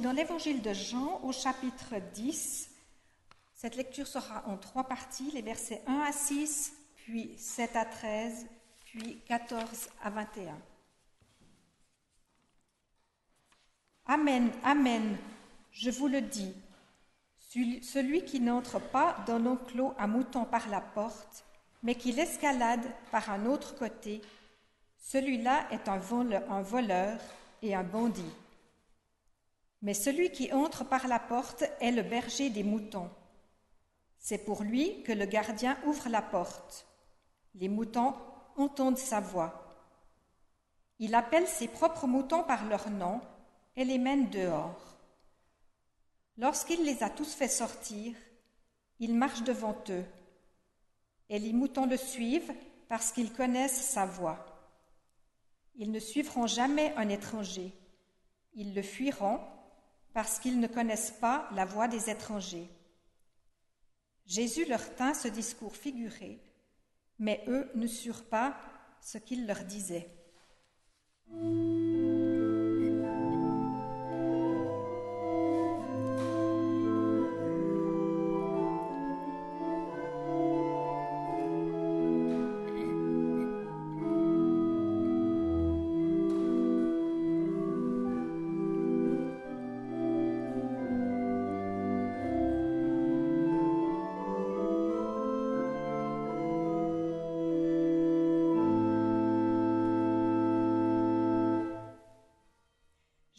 dans l'évangile de Jean au chapitre 10. Cette lecture sera en trois parties, les versets 1 à 6, puis 7 à 13, puis 14 à 21. Amen, Amen, je vous le dis. Celui qui n'entre pas dans l'enclos à moutons par la porte, mais qui l'escalade par un autre côté, celui-là est un voleur et un bandit. Mais celui qui entre par la porte est le berger des moutons. C'est pour lui que le gardien ouvre la porte. Les moutons entendent sa voix. Il appelle ses propres moutons par leur nom et les mène dehors. Lorsqu'il les a tous fait sortir, il marche devant eux, et les moutons le suivent parce qu'ils connaissent sa voix. Ils ne suivront jamais un étranger, ils le fuiront parce qu'ils ne connaissent pas la voix des étrangers. Jésus leur tint ce discours figuré, mais eux ne surent pas ce qu'il leur disait.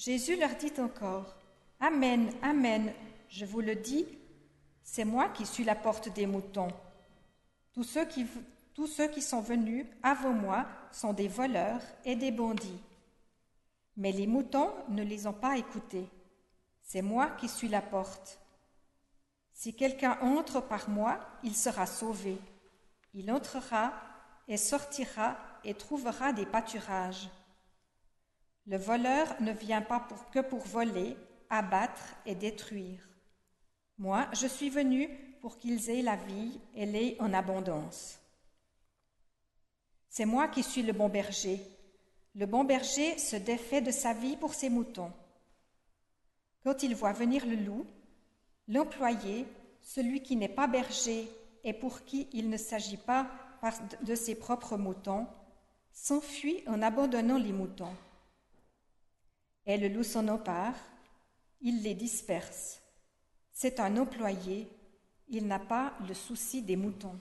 Jésus leur dit encore, Amen, Amen, je vous le dis, c'est moi qui suis la porte des moutons. Tous ceux qui, sont venus avant moi sont des voleurs et des bandits. Mais les moutons ne les ont pas écoutés. C'est moi qui suis la porte. Si quelqu'un entre par moi, il sera sauvé. Il entrera et sortira et trouvera des pâturages. Le voleur ne vient pas que pour voler, abattre et détruire. Moi, je suis venu pour qu'ils aient la vie et l'aient en abondance. C'est moi qui suis le bon berger. Le bon berger se défait de sa vie pour ses moutons. Quand il voit venir le loup, l'employé, celui qui n'est pas berger et pour qui il ne s'agit pas de ses propres moutons, s'enfuit en abandonnant les moutons. Et le loup s'en empare, il les disperse. C'est un employé, il n'a pas le souci des moutons.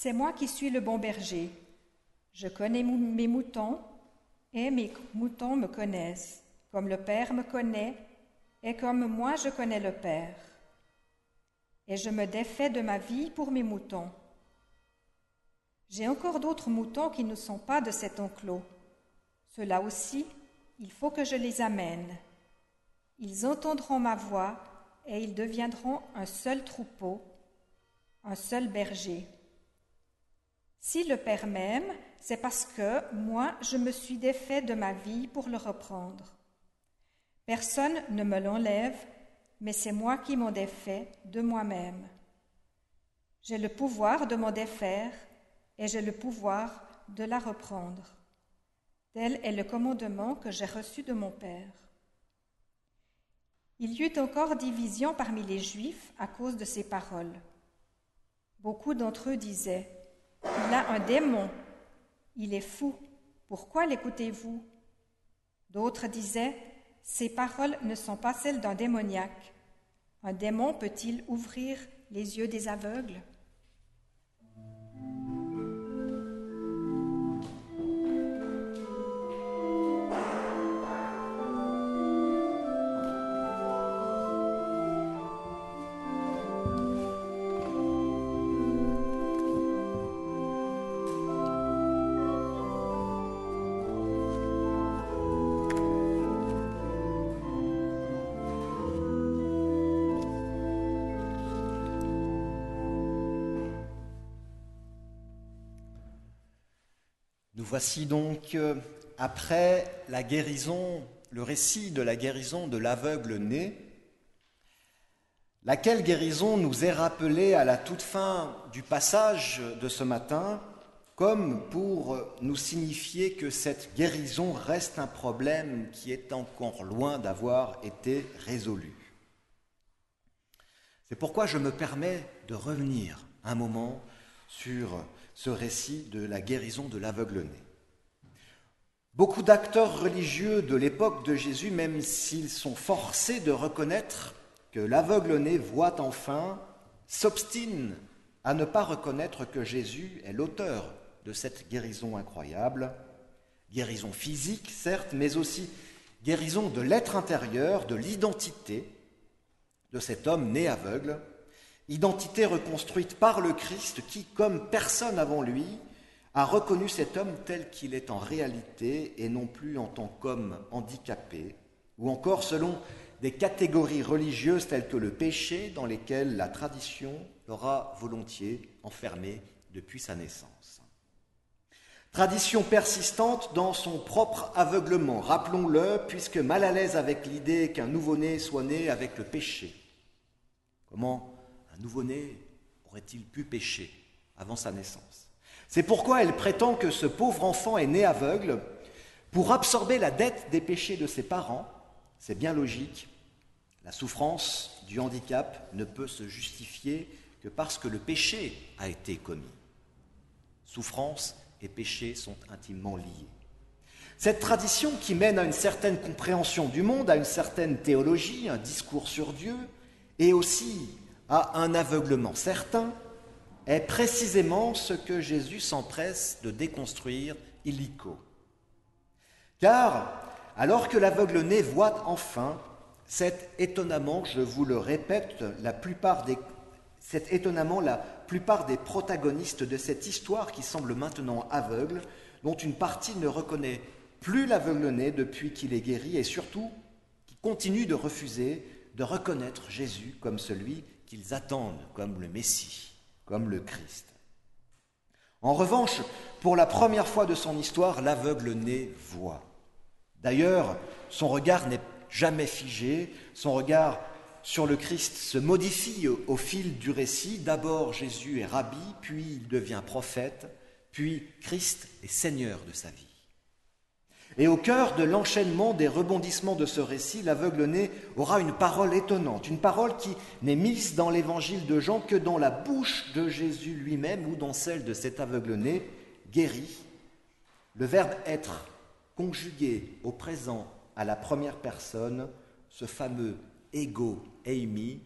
C'est moi qui suis le bon berger. Je connais mes moutons et mes moutons me connaissent, comme le Père me connaît et comme moi je connais le Père. Et je me défais de ma vie pour mes moutons. J'ai encore d'autres moutons qui ne sont pas de cet enclos. Ceux-là aussi, il faut que je les amène. Ils entendront ma voix et ils deviendront un seul troupeau, un seul berger. Si le Père m'aime, c'est parce que moi, je me suis défait de ma vie pour le reprendre. Personne ne me l'enlève, mais c'est moi qui m'en défais de moi-même. J'ai le pouvoir de m'en défaire et j'ai le pouvoir de la reprendre. Tel est le commandement que j'ai reçu de mon Père. Il y eut encore division parmi les Juifs à cause de ces paroles. Beaucoup d'entre eux disaient il a un démon. Il est fou. Pourquoi l'écoutez-vous? D'autres disaient Ces paroles ne sont pas celles d'un démoniaque. Un démon peut-il ouvrir les yeux des aveugles? Voici donc euh, après la guérison, le récit de la guérison de l'aveugle né, laquelle guérison nous est rappelée à la toute fin du passage de ce matin, comme pour nous signifier que cette guérison reste un problème qui est encore loin d'avoir été résolu. C'est pourquoi je me permets de revenir un moment sur ce récit de la guérison de l'aveugle-né. Beaucoup d'acteurs religieux de l'époque de Jésus, même s'ils sont forcés de reconnaître que l'aveugle-né voit enfin, s'obstinent à ne pas reconnaître que Jésus est l'auteur de cette guérison incroyable, guérison physique certes, mais aussi guérison de l'être intérieur, de l'identité de cet homme né aveugle, identité reconstruite par le Christ qui, comme personne avant lui, a reconnu cet homme tel qu'il est en réalité et non plus en tant qu'homme handicapé, ou encore selon des catégories religieuses telles que le péché dans lesquelles la tradition l'aura volontiers enfermé depuis sa naissance. Tradition persistante dans son propre aveuglement, rappelons-le, puisque mal à l'aise avec l'idée qu'un nouveau-né soit né avec le péché. Comment nouveau-né aurait-il pu pécher avant sa naissance? C'est pourquoi elle prétend que ce pauvre enfant est né aveugle pour absorber la dette des péchés de ses parents. C'est bien logique. La souffrance du handicap ne peut se justifier que parce que le péché a été commis. Souffrance et péché sont intimement liés. Cette tradition qui mène à une certaine compréhension du monde, à une certaine théologie, un discours sur Dieu, et aussi à un aveuglement certain est précisément ce que Jésus s'empresse de déconstruire illico. Car alors que l'aveugle-né voit enfin, c'est étonnamment, je vous le répète, la plupart des, c'est étonnamment la plupart des protagonistes de cette histoire qui semble maintenant aveugle, dont une partie ne reconnaît plus l'aveugle-né depuis qu'il est guéri et surtout qui continue de refuser de reconnaître Jésus comme celui qu'ils attendent comme le Messie, comme le Christ. En revanche, pour la première fois de son histoire, l'aveugle-né voit. D'ailleurs, son regard n'est jamais figé, son regard sur le Christ se modifie au, fil du récit. D'abord, Jésus est rabbi, puis il devient prophète, puis Christ est Seigneur de sa vie. Et au cœur de l'enchaînement des rebondissements de ce récit, l'aveugle-né aura une parole étonnante, une parole qui n'est mise dans l'évangile de Jean que dans la bouche de Jésus lui-même ou dans celle de cet aveugle-né guéri. Le verbe être conjugué au présent à la première personne, ce fameux ego eimi,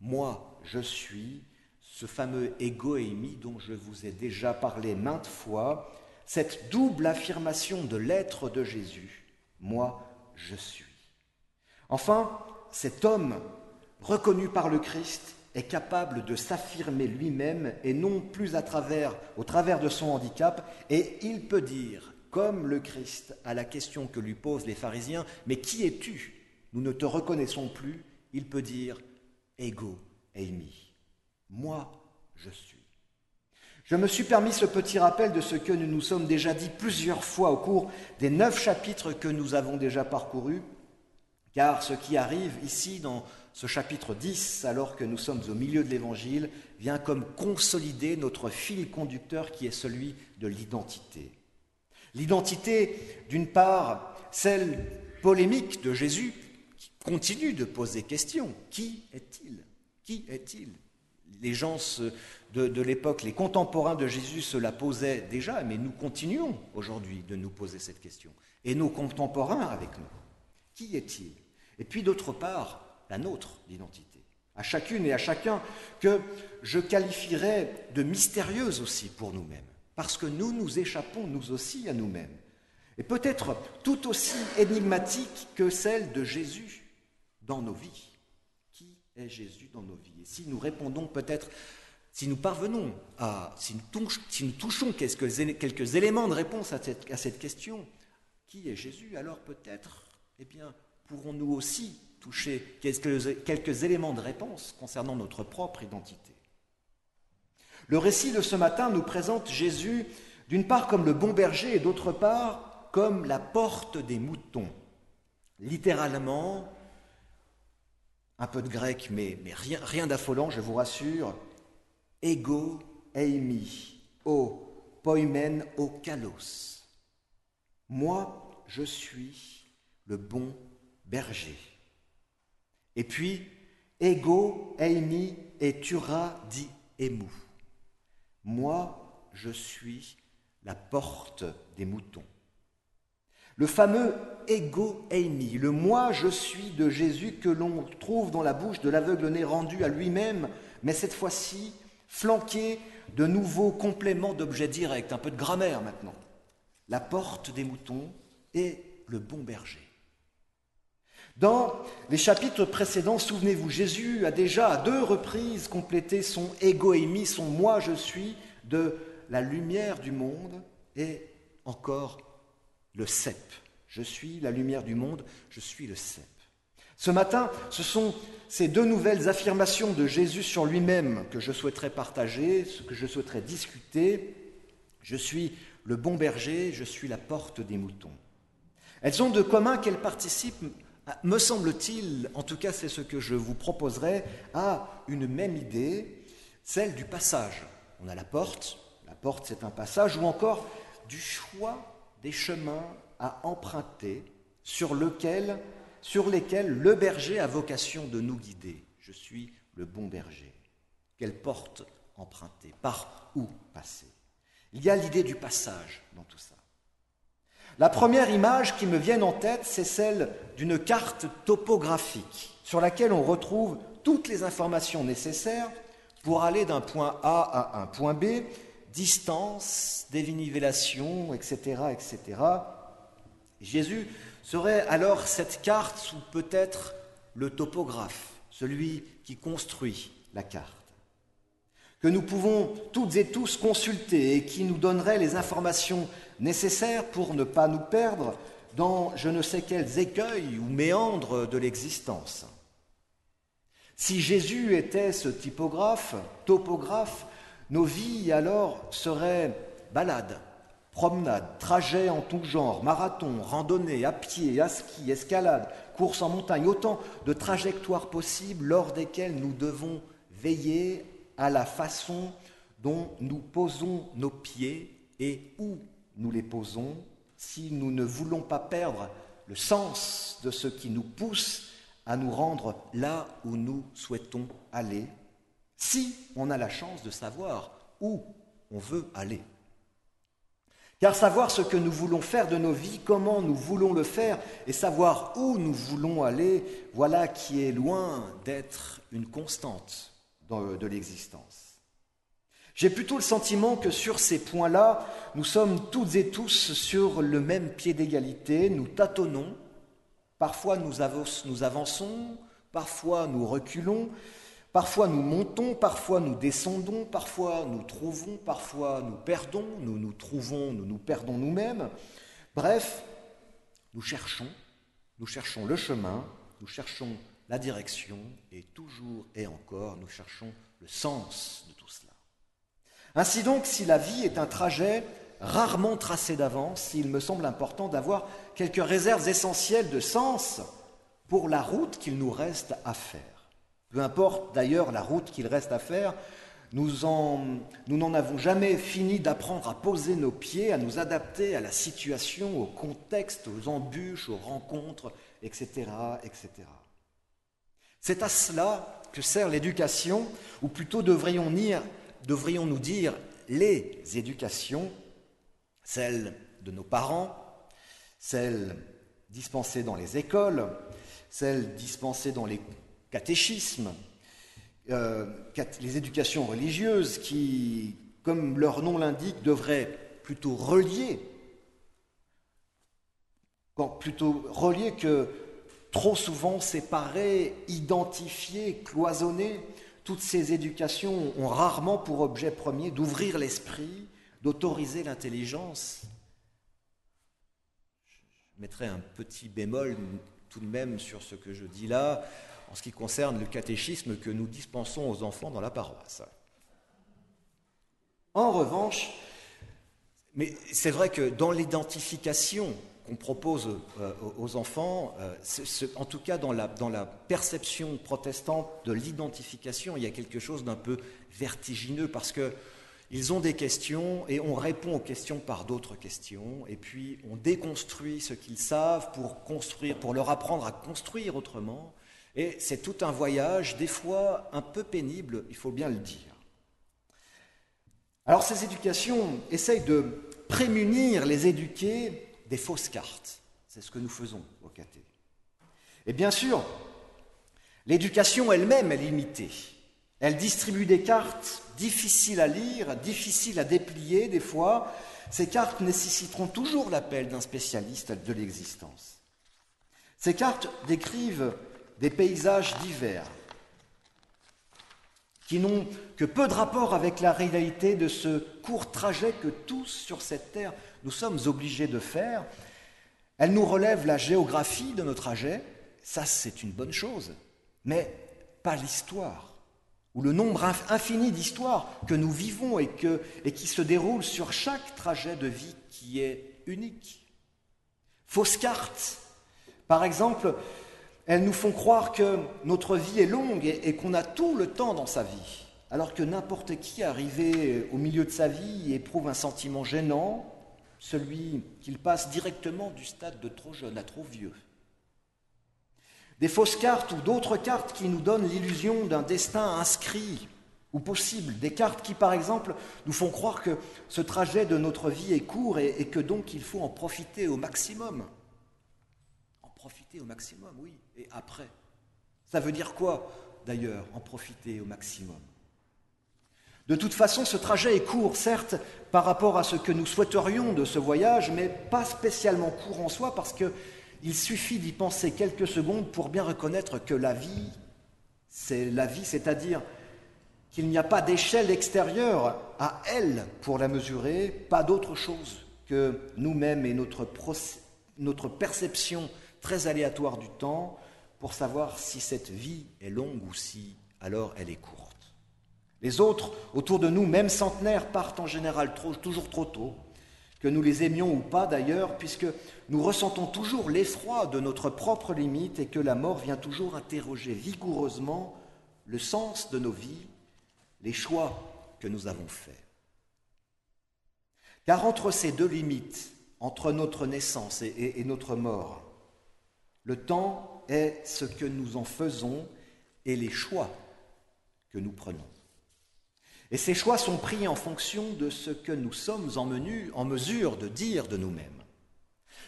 moi je suis, ce fameux ego eimi dont je vous ai déjà parlé maintes fois, cette double affirmation de l'être de Jésus, moi je suis. Enfin, cet homme, reconnu par le Christ, est capable de s'affirmer lui-même et non plus au travers de son handicap, et il peut dire, comme le Christ, à la question que lui posent les pharisiens, Mais qui es-tu? Nous ne te reconnaissons plus, il peut dire, Ego eimi, moi je suis. Je me suis permis ce petit rappel de ce que nous nous sommes déjà dit plusieurs fois au cours des neuf chapitres que nous avons déjà parcourus, car ce qui arrive ici dans ce chapitre 10, alors que nous sommes au milieu de l'Évangile, vient comme consolider notre fil conducteur qui est celui de l'identité. L'identité, d'une part, celle polémique de Jésus, qui continue de poser question. Qui est-il? Qui est-il? Les gens de, l'époque, les contemporains de Jésus se la posaient déjà, mais nous continuons aujourd'hui de nous poser cette question. Et nos contemporains avec nous. Qui est-il? Et puis d'autre part, la nôtre d'identité. À chacune et à chacun que je qualifierais de mystérieuse aussi pour nous-mêmes. Parce que nous nous échappons nous aussi à nous-mêmes. Et peut-être tout aussi énigmatique que celle de Jésus dans nos vies. Est Jésus dans nos vies Et si nous répondons peut-être si nous parvenons à, si nous, touchons quelques, éléments de réponse à cette, question, qui est Jésus Alors peut-être, eh bien, pourrons-nous aussi toucher quelques, quelques éléments de réponse concernant notre propre identité? Le récit de ce matin nous présente Jésus d'une part comme le bon berger et d'autre part comme la porte des moutons. Littéralement, un peu de grec, mais, rien, rien d'affolant, je vous rassure, ego eimi, o poimen o kalos. Moi, je suis le bon berger. Et puis, ego eimi et tura di emu. Moi, je suis la porte des moutons. Le fameux ego eimi, le moi je suis de Jésus que l'on trouve dans la bouche de l'aveugle-né rendu à lui-même, mais cette fois-ci flanqué de nouveaux compléments d'objets directs, un peu de grammaire maintenant. La porte des moutons et le bon berger. Dans les chapitres précédents, souvenez-vous, Jésus a déjà à deux reprises complété son eimi, son moi je suis, de la lumière du monde et encore le cep. Je suis la lumière du monde, je suis le cep. Ce matin, ce sont ces deux nouvelles affirmations de Jésus sur lui-même que je souhaiterais partager, ce que je souhaiterais discuter. Je suis le bon berger, je suis la porte des moutons. Elles ont de commun qu'elles participent, me semble-t-il, en tout cas c'est ce que je vous proposerai, à une même idée, celle du passage. On a la porte, la porte c'est un passage, ou encore du choix des chemins à emprunter sur, lesquels le berger a vocation de nous guider. Je suis le bon berger. Quelle porte emprunter? Par où passer? Il y a l'idée du passage dans tout ça. La première image qui me vient en tête, c'est celle d'une carte topographique sur laquelle on retrouve toutes les informations nécessaires pour aller d'un point A à un point B distance, dénivellation, etc., etc. Jésus serait alors cette carte ou peut-être le topographe, celui qui construit la carte, que nous pouvons toutes et tous consulter et qui nous donnerait les informations nécessaires pour ne pas nous perdre dans je ne sais quels écueils ou méandres de l'existence. Si Jésus était ce typographe, topographe, nos vies alors seraient balades, promenades, trajets en tout genre, marathon, randonnée, à pied, à ski, escalade, course en montagne, autant de trajectoires possibles lors desquelles nous devons veiller à la façon dont nous posons nos pieds et où nous les posons. Si nous ne voulons pas perdre le sens de ce qui nous pousse à nous rendre là où nous souhaitons aller si on a la chance de savoir où on veut aller. Car savoir ce que nous voulons faire de nos vies, comment nous voulons le faire, et savoir où nous voulons aller, voilà qui est loin d'être une constante de l'existence. J'ai plutôt le sentiment que sur ces points-là, nous sommes toutes et tous sur le même pied d'égalité, nous tâtonnons, parfois nous avançons, parfois nous reculons, Parfois nous montons, parfois nous descendons, parfois nous trouvons, parfois nous perdons, nous nous trouvons, nous nous perdons nous-mêmes. Bref, nous cherchons, nous cherchons le chemin, nous cherchons la direction et toujours et encore nous cherchons le sens de tout cela. Ainsi donc, si la vie est un trajet rarement tracé d'avance, il me semble important d'avoir quelques réserves essentielles de sens pour la route qu'il nous reste à faire. Peu importe d'ailleurs la route qu'il reste à faire, nous n'en avons jamais fini d'apprendre à poser nos pieds, à nous adapter à la situation, au contexte, aux embûches, aux rencontres, etc. etc. C'est à cela que sert l'éducation, ou plutôt devrions, devrions nous dire les éducations, celles de nos parents, celles dispensées dans les écoles, celles dispensées dans les catéchisme, euh, les éducations religieuses qui, comme leur nom l'indique, devraient plutôt relier, plutôt relier que trop souvent séparer, identifier, cloisonner. Toutes ces éducations ont rarement pour objet premier d'ouvrir l'esprit, d'autoriser l'intelligence. Je mettrai un petit bémol tout de même sur ce que je dis là en ce qui concerne le catéchisme que nous dispensons aux enfants dans la paroisse. En revanche, Mais c'est vrai que dans l'identification qu'on propose euh, aux enfants, euh, en tout cas dans la, dans la perception protestante de l'identification, il y a quelque chose d'un peu vertigineux parce que ils ont des questions et on répond aux questions par d'autres questions et puis on déconstruit ce qu'ils savent pour construire, pour leur apprendre à construire autrement. Et c'est tout un voyage, des fois un peu pénible, il faut bien le dire. Alors ces éducations essayent de prémunir les éduqués des fausses cartes. C'est ce que nous faisons au caté. Et bien sûr, l'éducation elle-même est limitée. Elle distribue des cartes difficiles à lire, difficiles à déplier des fois. Ces cartes nécessiteront toujours l'appel d'un spécialiste de l'existence. Ces cartes décrivent des paysages divers qui n'ont que peu de rapport avec la réalité de ce court trajet que tous sur cette terre nous sommes obligés de faire. Elles nous relèvent la géographie de nos trajets, ça c'est une bonne chose, mais pas l'histoire ou le nombre infini d'histoires que nous vivons et, qui se déroulent sur chaque trajet de vie qui est unique. Fausses cartes, par exemple, elles nous font croire que notre vie est longue et, qu'on a tout le temps dans sa vie, alors que n'importe qui arrivé au milieu de sa vie éprouve un sentiment gênant, celui qu'il passe directement du stade de trop jeune à trop vieux. Des fausses cartes ou d'autres cartes qui nous donnent l'illusion d'un destin inscrit ou possible, des cartes qui, par exemple, nous font croire que ce trajet de notre vie est court et que donc il faut en profiter au maximum. En profiter au maximum, oui, et après. Ça veut dire quoi, d'ailleurs, en profiter au maximum? De toute façon, ce trajet est court, certes, par rapport à ce que nous souhaiterions de ce voyage, mais pas spécialement court en soi, parce que il suffit d'y penser quelques secondes pour bien reconnaître que la vie, c'est la vie, c'est-à-dire qu'il n'y a pas d'échelle extérieure à elle pour la mesurer, pas d'autre chose que nous-mêmes et notre, notre perception très aléatoire du temps pour savoir si cette vie est longue ou si alors elle est courte. Les autres autour de nous, même centenaires, partent en général toujours trop tôt que nous les aimions ou pas d'ailleurs, puisque nous ressentons toujours l'effroi de notre propre limite et que la mort vient toujours interroger vigoureusement le sens de nos vies, les choix que nous avons faits. Car entre ces deux limites, entre notre naissance et, et notre mort, le temps est ce que nous en faisons et les choix que nous prenons. Et ces choix sont pris en fonction de ce que nous sommes en, menu, en mesure de dire de nous-mêmes.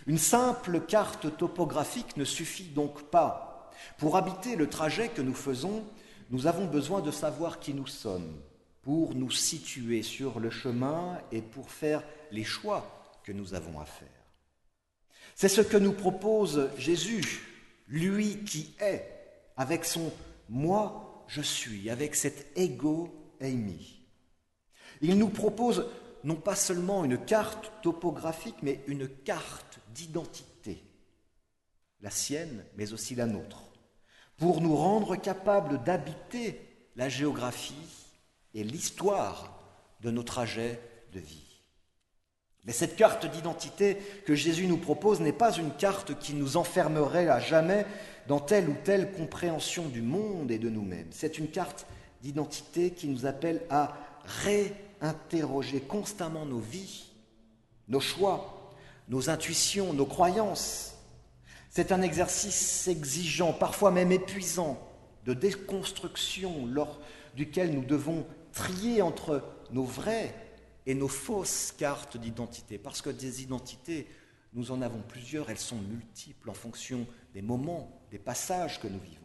Une simple carte topographique ne suffit donc pas. Pour habiter le trajet que nous faisons, nous avons besoin de savoir qui nous sommes, pour nous situer sur le chemin et pour faire les choix que nous avons à faire. C'est ce que nous propose Jésus, lui qui est, avec son moi je suis, avec cet ego il nous propose non pas seulement une carte topographique, mais une carte d'identité, la sienne, mais aussi la nôtre, pour nous rendre capables d'habiter la géographie et l'histoire de nos trajets de vie. Mais cette carte d'identité que Jésus nous propose n'est pas une carte qui nous enfermerait à jamais dans telle ou telle compréhension du monde et de nous-mêmes. C'est une carte d'identité qui nous appelle à réinterroger constamment nos vies, nos choix, nos intuitions, nos croyances. C'est un exercice exigeant, parfois même épuisant, de déconstruction lors duquel nous devons trier entre nos vraies et nos fausses cartes d'identité. Parce que des identités, nous en avons plusieurs, elles sont multiples en fonction des moments, des passages que nous vivons.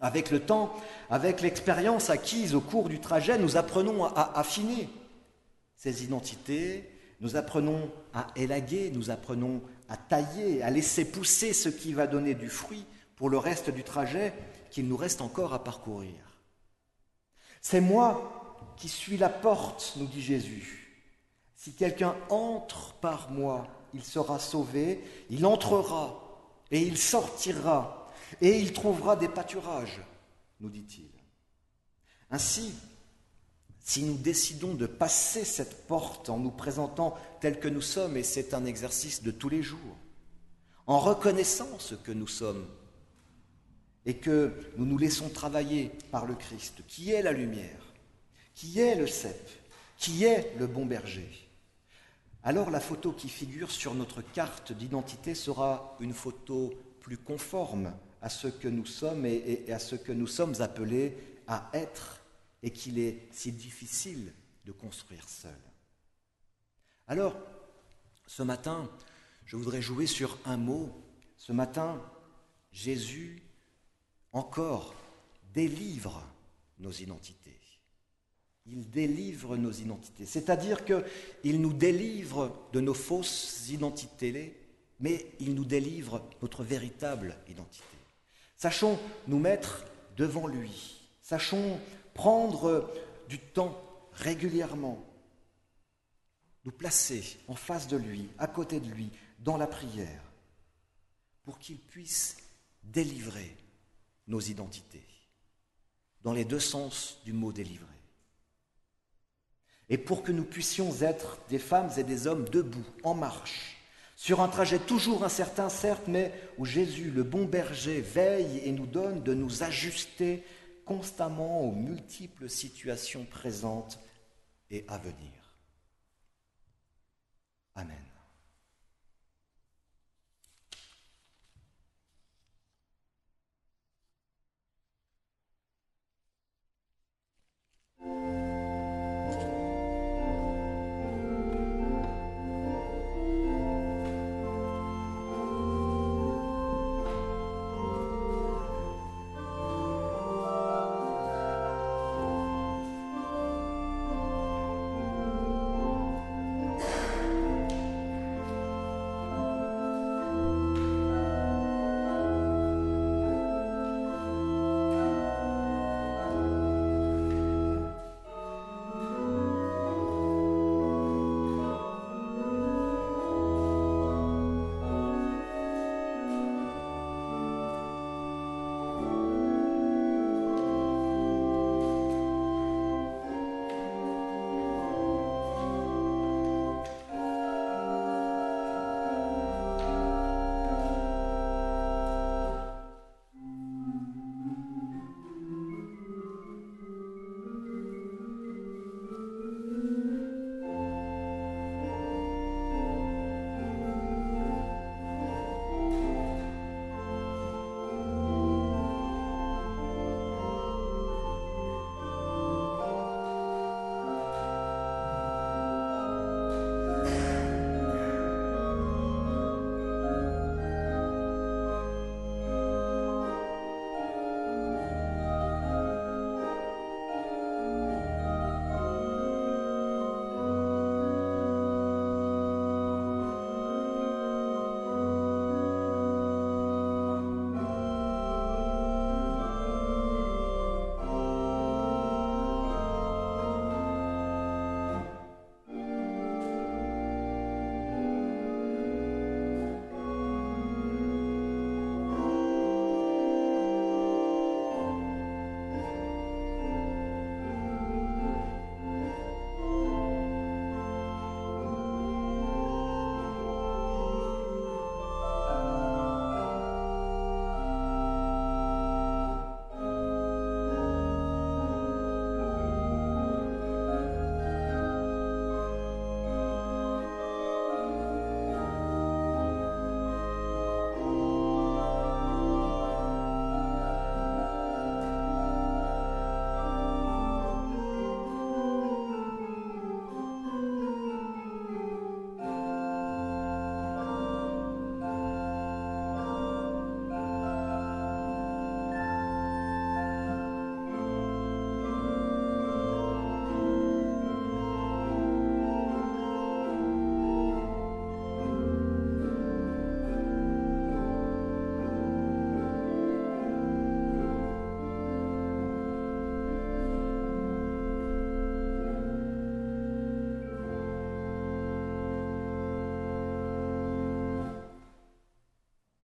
Avec le temps, avec l'expérience acquise au cours du trajet, nous apprenons à affiner ces identités, nous apprenons à élaguer, nous apprenons à tailler, à laisser pousser ce qui va donner du fruit pour le reste du trajet qu'il nous reste encore à parcourir. C'est moi qui suis la porte, nous dit Jésus. Si quelqu'un entre par moi, il sera sauvé, il entrera et il sortira et il trouvera des pâturages, nous dit-il. Ainsi, si nous décidons de passer cette porte en nous présentant tels que nous sommes, et c'est un exercice de tous les jours, en reconnaissant ce que nous sommes, et que nous nous laissons travailler par le Christ, qui est la lumière, qui est le cep, qui est le bon berger, alors la photo qui figure sur notre carte d'identité sera une photo plus conforme à ce que nous sommes et, à ce que nous sommes appelés à être et qu'il est si difficile de construire seul. Alors, ce matin, je voudrais jouer sur un mot. Ce matin, Jésus encore délivre nos identités. Il délivre nos identités. C'est-à-dire qu'il nous délivre de nos fausses identités, mais il nous délivre notre véritable identité. Sachons nous mettre devant lui. Sachons prendre du temps régulièrement, nous placer en face de lui, à côté de lui, dans la prière, pour qu'il puisse délivrer nos identités, dans les deux sens du mot délivrer et pour que nous puissions être des femmes et des hommes debout, en marche, sur un trajet toujours incertain, certes, mais où Jésus, le bon berger, veille et nous donne de nous ajuster constamment aux multiples situations présentes et à venir. Amen.